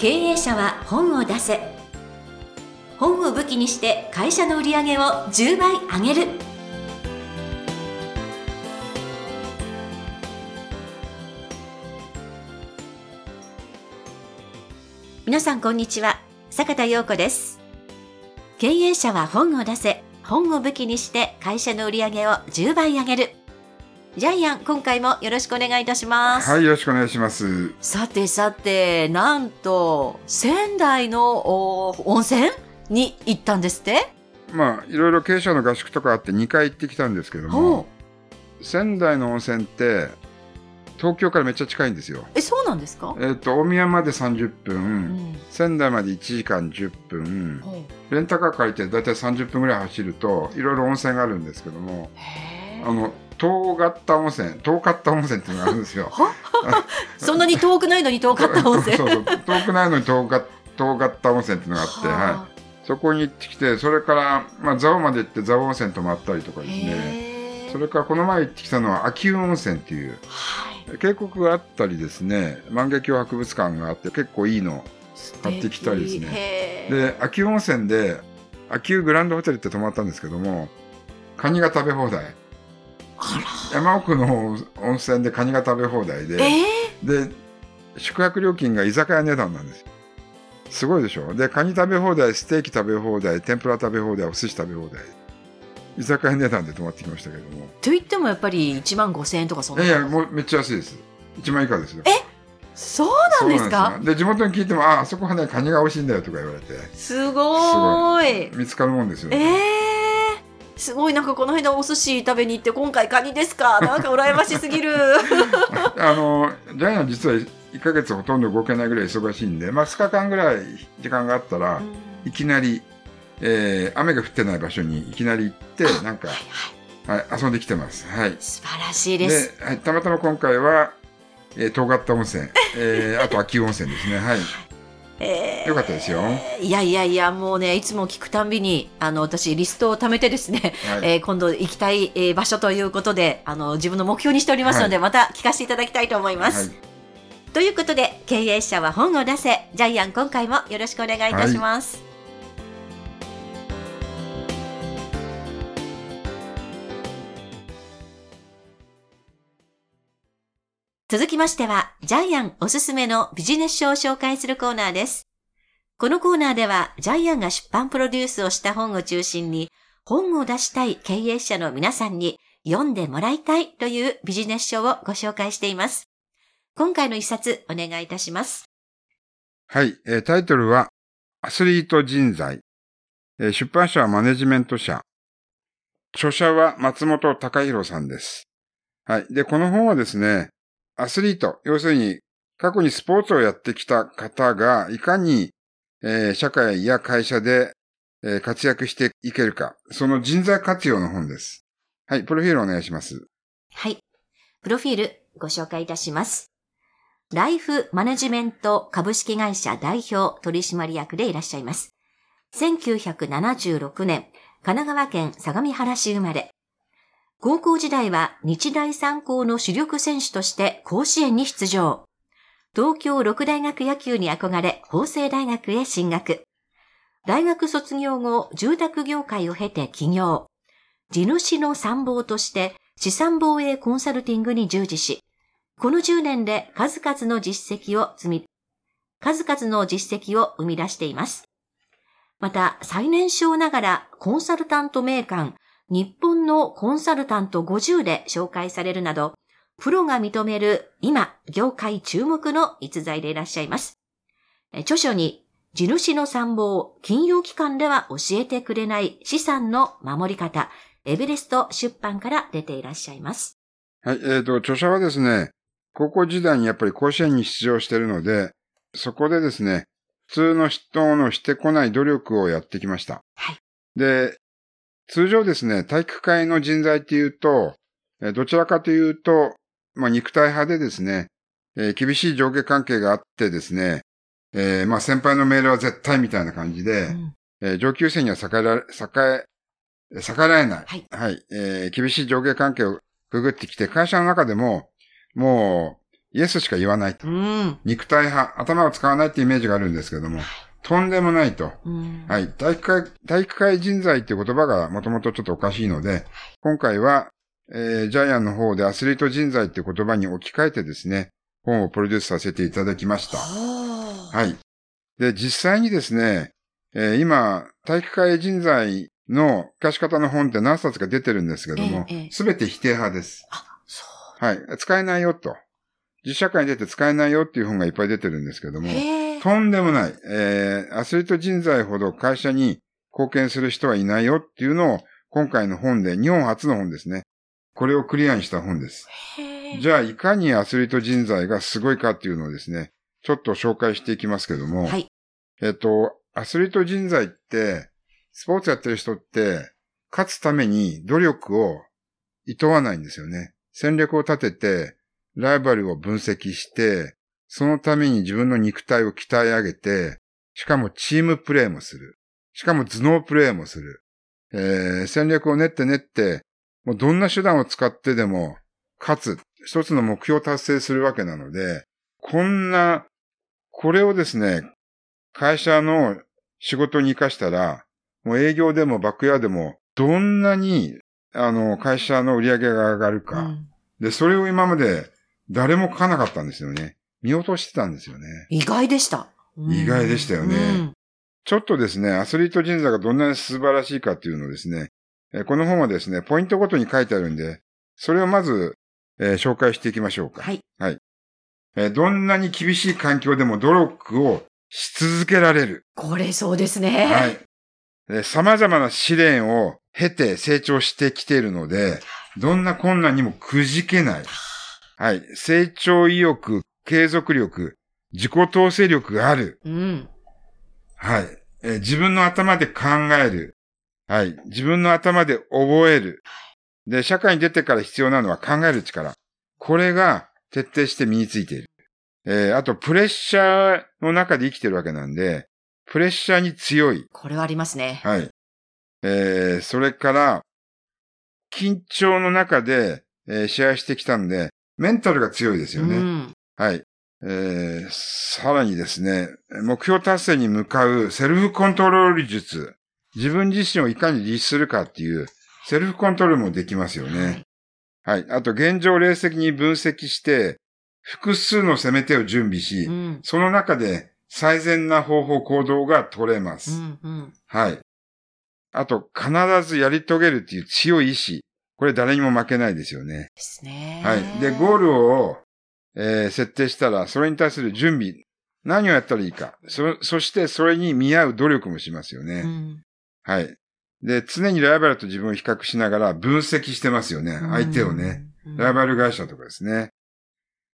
経営者は本を出せ。本を武器にして会社の売り上げを10倍上げる。皆さんこんにちは。坂田陽子です。経営者は本を出せ。本を武器にして会社の売り上げを10倍上げる。ジャイアン、今回もよろしくお願いいたします。はい、よろしくお願いします。さてさて、なんと、仙台のお温泉に行ったんですって？まあ、いろいろ経営者の合宿とかあって2回行ってきたんですけどほも、仙台の温泉って、東京からめっちゃ近いんですよ。え、そうなんですか？えっ、と、大宮まで30分、うん。仙台まで1時間10分、ほレンタカー借りてだいたい30分ぐらい走ると、いろいろ温泉があるんですけども、うへあの、遠型温泉、遠かった温泉っていうのがあるんですよ。そんなに遠くないのに遠かった温泉。そうそう、遠くないのに遠か遠かった温泉っていうのがあって、はい。そこに行ってきて、それから、まあ、蔵王まで行って蔵王温泉泊まったりとかい。ですね。それからこの前行ってきたのは秋保温泉っていうはい。渓谷があったりですね、万華鏡博物館があって結構いいの。買ってきたりですねねで、秋保温泉で、秋保グランドホテルって泊まったんですけども、カニが食べ放題。あ山奥の温泉でカニが食べ放題で、ら。えで、宿泊料金が居酒屋値段なんですよ。すごいでしょ？で、カニ食べ放題、ステーキ食べ放題、天ぷら食べ放題、お寿司食べ放題。居酒屋値段で泊まってきましたけども。ー、と言ってもやっぱり1万5千円とかそんな。いやいや、もうめっちゃ安いです。1万以下ですよ。そうなんですか？そうなんですよで、地元に聞いても、あ、あそこはね、カニが美味しいんだよとか言われて、すごーい。見つかるもんですよ、ええー、すごいなんかこの間お寿司食べに行って今回カニですか？なんか羨ましすぎる あの、ジャイアン実は1ヶ月ほとんど動けないぐらい忙しいんで、まあ2日間ぐらい時間があったら、いきなり、えー雨が降ってない場所にいきなり行って、なんか、はい、遊んできてます。はい。素晴らしいですで、はい、たまたま今回は、えー、東方温泉、えー、あと秋温泉ですね。はい。えーよかったですよ。いやいやいやもうねいつも聞くたんびにあの私リストを貯めてですね、はい。えー今度行きたい、えー場所ということであの自分の目標にしておりますので、また聞かせていただきたいと思います、はいということで経営者は本を出せジャイアン今回もよろしくお願いいたします、続きましては、ジャイアンおすすめのビジネス書を紹介するコーナーです。このコーナーでは、ジャイアンが出版プロデュースをした本を中心に、本を出したい経営者の皆さんに読んでもらいたいというビジネス書をご紹介しています。今回の一冊お願いいたします。はい、えータイトルは、アスリート人材。えー出版社はマネジメント社。著者は松本隆弘さんです。はい。で、この本はですね、アスリート、要するに、過去にスポーツをやってきた方が、いかに、えー社会や会社で、えー活躍していけるか、その人材活用の本です。はい、プロフィールお願いします。はい。プロフィールご紹介いたします。ライフマネジメント株式会社代表取締役でいらっしゃいます。1976年、神奈川県相模原市生まれ。高校時代は日大三高の主力選手として甲子園に出場。東京六大学野球に憧れ、法政大学へ進学。大学卒業後、住宅業界を経て起業。地主の参謀として資産防衛コンサルティングに従事し、この10年で数々の実績を積み、数々の実績を生み出しています。また、最年少ながらコンサルタント名鑑、日本のコンサルタント50で紹介されるなど、プロが認める今、業界注目の逸材でいらっしゃいます。え著書に、地主の参謀、金融機関では教えてくれない資産の守り方、エベレスト出版から出ていらっしゃいます。はい、えっ、と、著者はですね、高校時代にやっぱり甲子園に出場しているので、そこでですね、普通の人のしてこない努力をやってきました。はいで、通常ですね、体育会の人材っていうと、えーどちらかというと、まあ、肉体派でですね、えー厳しい上下関係があってですね、えーまあ、先輩の命令は絶対みたいな感じで、うんえー上級生には逆らえ、逆え、逆らえない。はいえー厳しい上下関係をくぐってきて、会社の中でも、もう、イエスしか言わないと。うん。肉体派、頭を使わないってイメージがあるんですけども、とんでもないと。うん。はい。体育会、体育会人材っていう言葉がもともとちょっとおかしいので、今回は、えージャイアンの方でアスリート人材っていう言葉に置き換えてですね、本をプロデュースさせていただきました。はい。で、実際にですね、えー今、体育会人材の貸し方の本って何冊か出てるんですけどもええええ、すべ、て否定派です。あ、そはい。使えないよと。実社会に出て使えないよっていう本がいっぱい出てるんですけどう。も、へえ。とんでもない。えー、アスリート人材ほど会社に貢献する人はいないよっていうのを、今回の本で、日本初の本ですね。これをクリアにした本です。じゃあ、いかにアスリート人材がすごいかっていうのをですね、ちょっと紹介していきますけども、はい。えっと、アスリート人材って、スポーツやってる人って、勝つために努力を厭わないんですよね。戦略を立てて、ライバルを分析して、そのために自分の肉体を鍛え上げて、しかもチームプレーもする。しかも頭脳プレーもする。えー戦略を練って練って、もうどんな手段を使ってでも、勝つ。一つの目標を達成するわけなので、こんな、これをですね、会社の仕事に活かしたら、もう営業でもバックヤーでも、どんなに、あの、会社の売り上げが上がるか。うんで、それを今まで誰も書かなかったんですよね。見落としてたんですよね。意外でした。うん意外でしたよねうんちょっとですね、アスリート人材がどんなに素晴らしいかっていうのをですね、えーこの本はですね、ポイントごとに書いてあるんで、それをまず、えー紹介していきましょうか。はい。えーどんなに厳しい環境でも努力をし続けられる。これそうですね。はい。えー様々な試練を経て成長してきているので、どんな困難にもくじけない。はい。成長意欲、継続力、自己統制力がある。うん。はい。えー自分の頭で考える。はい。自分の頭で覚える。で、社会に出てから必要なのは考える力。これが徹底して身についている。えーあと、プレッシャーの中で生きてるわけなんで、プレッシャーに強い。これはありますね。はい。えーそれから、緊張の中で、えー試合してきたんで、メンタルが強いですよね。うん。はい。えーさらにですね、目標達成に向かうセルフコントロール術。自分自身をいかに律するかっていう、セルフコントロールもできますよね。はい。あと、現状を冷静に分析して、複数の攻め手を準備し、うん。その中で最善な方法、行動が取れまうす。ん。うん。はい。あと、必ずやり遂げるっていう強い意志。これ誰にも負けないですよね。ですね。はい。で、ゴールを、えー設定したら、それに対する準備。何をやったらいいか。そ、そしてそれに見合う努力もしますよね。うん。はい。で、常にライバルと自分を比較しながら分析してますよね。相手をね。うん。ライバル会社とかですね。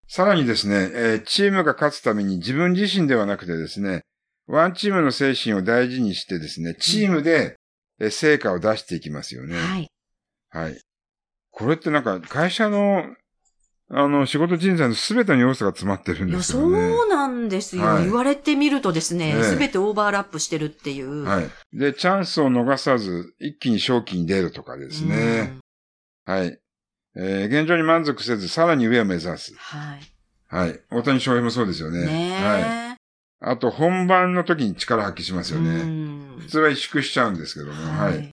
さらにですね、えーチームが勝つために自分自身ではなくてですね、ワンチームの精神を大事にしてですね、チームでえー成果を出していきますよね。はい。はい。これってなんか会社の、あの、仕事人材のすべての要素が詰まってるんですよね。そうなんですよ。はい言われてみるとですねええ、すべてオーバーラップしてるっていう。はい。で、チャンスを逃さず、一気に正気に出るとかですね。はい。えー現状に満足せず、さらに上を目指すうん。。はい。はい。大谷翔平もそうですよね。ねえ。はい。あと、本番の時に力発揮しますようね。ん普通は萎縮しちゃうんですけども。は。はいい。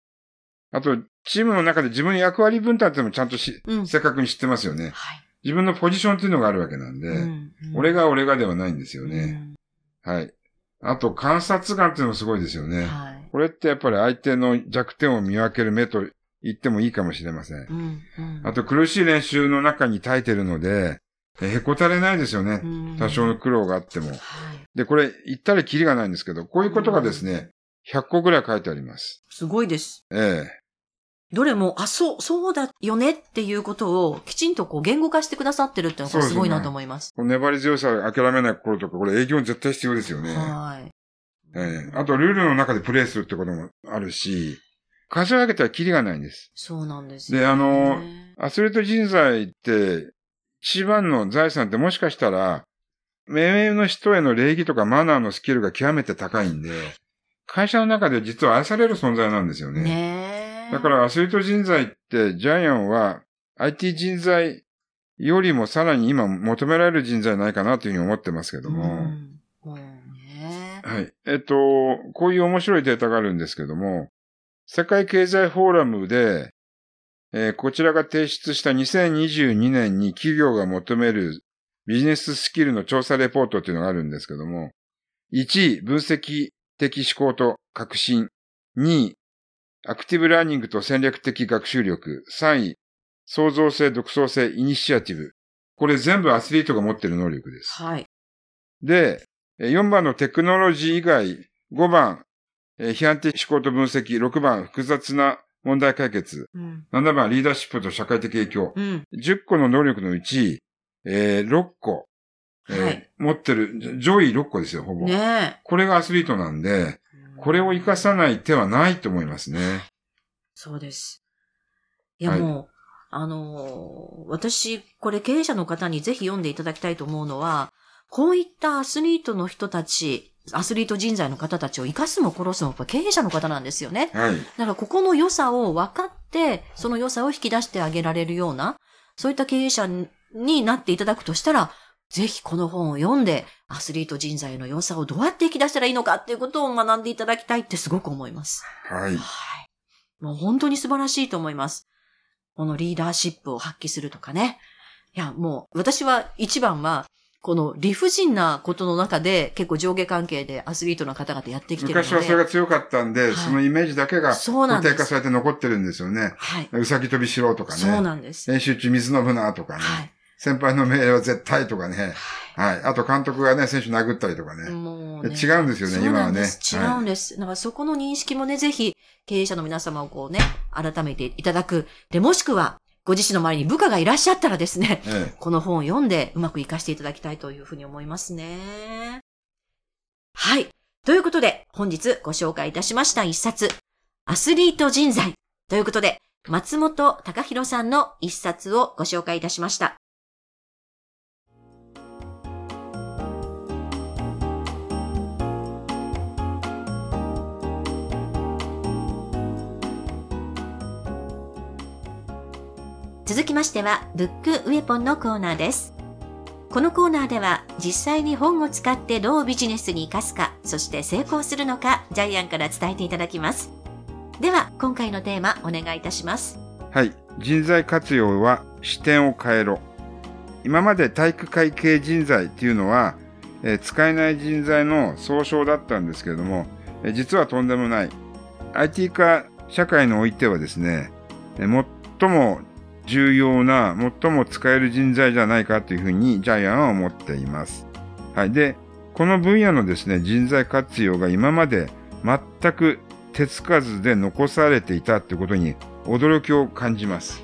あと、チームの中で自分の役割分担っていうのもちゃんとし、うん。正確に知ってますよね。はい。自分のポジションっていうのがあるわけなんで、うん俺が俺がではないんですようね。んはい。あと、観察眼っていうのもすごいですよね。はい。これってやっぱり相手の弱点を見分ける目と言ってもいいかもしれません。うんうんあと、苦しい練習の中に耐えてるので、えへこたれないですよね。うん多少の苦労があっても。はい。で、これ、言ったらキリがないんですけど、こういうことがですね、100個ぐらい書いてあります。すごいです。ええ。どれも、あ、そう、そうだよねっていうことをきちんとこう言語化してくださってるっていうのがすごいなと思います。この粘り強さ、諦めない心とか、これ営業に絶対必要ですよね。はい。ええ。あと、ルールの中でプレイするってこともあるし、数え上げたらキリがないんです。そうなんですよで、あの、ねアスリート人材って、一番の財産ってもしかしたら、目上の人への礼儀とかマナーのスキルが極めて高いんで、会社の中で実は愛される存在なんですよね。ねえだからアスリート人材って、ジャイアンは IT 人材よりもさらに今求められる人材ないかなというふうに思ってますけども。うん。はい。えっと、こういう面白いデータがあるんですけども、世界経済フォーラムで、えーこちらが提出した2022年に企業が求めるビジネススキルの調査レポートっていうのがあるんですけども、1位、分析的思考と革新。2位、アクティブラーニングと戦略的学習力。3位、創造性、独創性、イニシアティブ。これ全部アスリートが持ってる能力です。はい。で、えー4番のテクノロジー以外、5番、えー批判的思考と分析、6番、複雑な問題解決、うん。7番、リーダーシップと社会的影響。うん。10個の能力のうち、えー6個、えーはい持ってる、じ上位6個ですよ、ほぼ。ねこれがアスリートなんで、え。これを活かさない手はないと思いますね。そうです。いや、はいもう、あのー私、これ経営者の方にぜひ読んでいただきたいと思うのは、こういったアスリートの人たち、アスリート人材の方たちを生かすも殺すもやっぱ経営者の方なんですよね。はい。だからここの良さを分かって、その良さを引き出してあげられるような、そういった経営者になっていただくとしたら、ぜひこの本を読んで、アスリート人材の良さをどうやって引き出したらいいのかっていうことを学んでいただきたいってすごく思います。はい。はい。もう本当に素晴らしいと思います。このリーダーシップを発揮するとかね。いや、もう私は一番は、この理不尽なことの中で結構上下関係でアスリートの方々やってきてるので。昔はそれが強かったんで、いそのイメージだけが固そうなんです定化されて残ってるんですよね。はい。うさぎ跳びしろとかね。そうなんです。練習中水飲むなとかね。はい。先輩の命令は絶対とかね。はい。あと監督がね、選手殴ったりとかね。もう、ね。違うんですよね今はねなんです。違はいうんです。だからそこの認識もね、ぜひ経営者の皆様をこうね、改めていただく。で、もしくは、ご自身の周りに部下がいらっしゃったらですね、ええ。この本を読んでうまく活かしていただきたいというふうに思いますね。はい。ということで、本日ご紹介いたしました一冊、アスリート人材。ということで、松本隆弘さんの一冊をご紹介いたしました。続きましては、ブックウェポンのコーナーです。このコーナーでは、実際に本を使ってどうビジネスに活かすか、そして成功するのか、ジャイアンから伝えていただきます。では、今回のテーマ、お願いいたします。はい。人材活用は視点を変えろ。今まで体育会系人材っていうのは、えー使えない人材の総称だったんですけれども、えー実はとんでもない。IT 化社会においてはですね、えー最も重要な、最も使える人材じゃないかというふうにジャイアンは思っています。はい。で、この分野のですね、人材活用が今まで全く手つかずで残されていたということに驚きを感じます。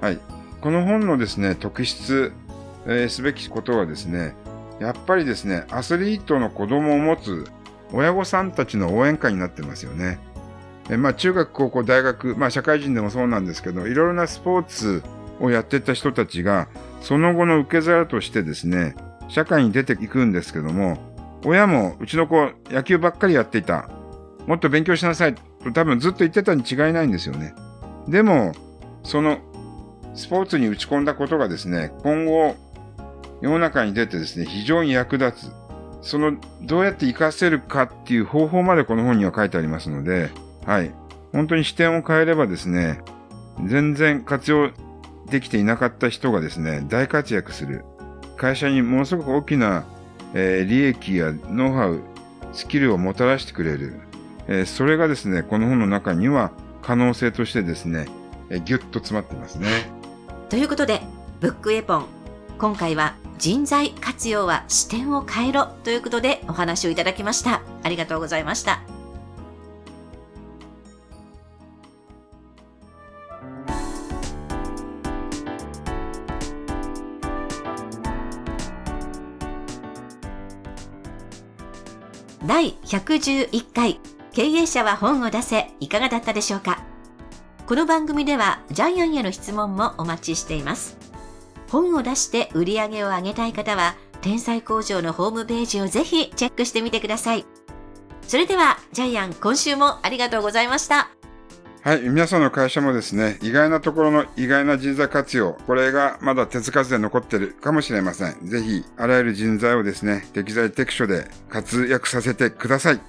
はい。この本のですね、特筆、えーすべきことはですね、やっぱりですね、アスリートの子供を持つ親御さんたちの応援歌になってますよね。えまあ、中学、高校、大学、まあ、社会人でもそうなんですけど、いろいろなスポーツをやってた人たちが、その後の受け皿としてですね、社会に出ていくんですけども、親も、うちの子、野球ばっかりやっていた。もっと勉強しなさいと多分ずっと言ってたに違いないんですよね。でも、そのスポーツに打ち込んだことがですね、今後世の中に出てですね、非常に役立つ。その、どうやって活かせるかっていう方法までこの本には書いてありますので、はい。本当に視点を変えればですね、全然活用できていなかった人がですね、大活躍する。会社にものすごく大きな、えー利益やノウハウ、スキルをもたらしてくれる。えーそれがですね、この本の中には可能性としてですね、えーギュッと詰まってますね。ということで、ブックエポン。今回は人材活用は視点を変えろということでお話をいただきました。ありがとうございました。第111回経営者は本を出せいかがだったでしょうか？この番組ではジャイアンへの質問もお待ちしています。本を出して売り上げを上げたい方は、天才工場のホームページをぜひチェックしてみてください。それでは、ジャイアン、今週もありがとうございました。はい。皆さんの会社もですね、意外なところの意外な人材活用、これがまだ手つかずで残ってるかもしれません。ぜひ、あらゆる人材をですね、適材適所で活躍させてください。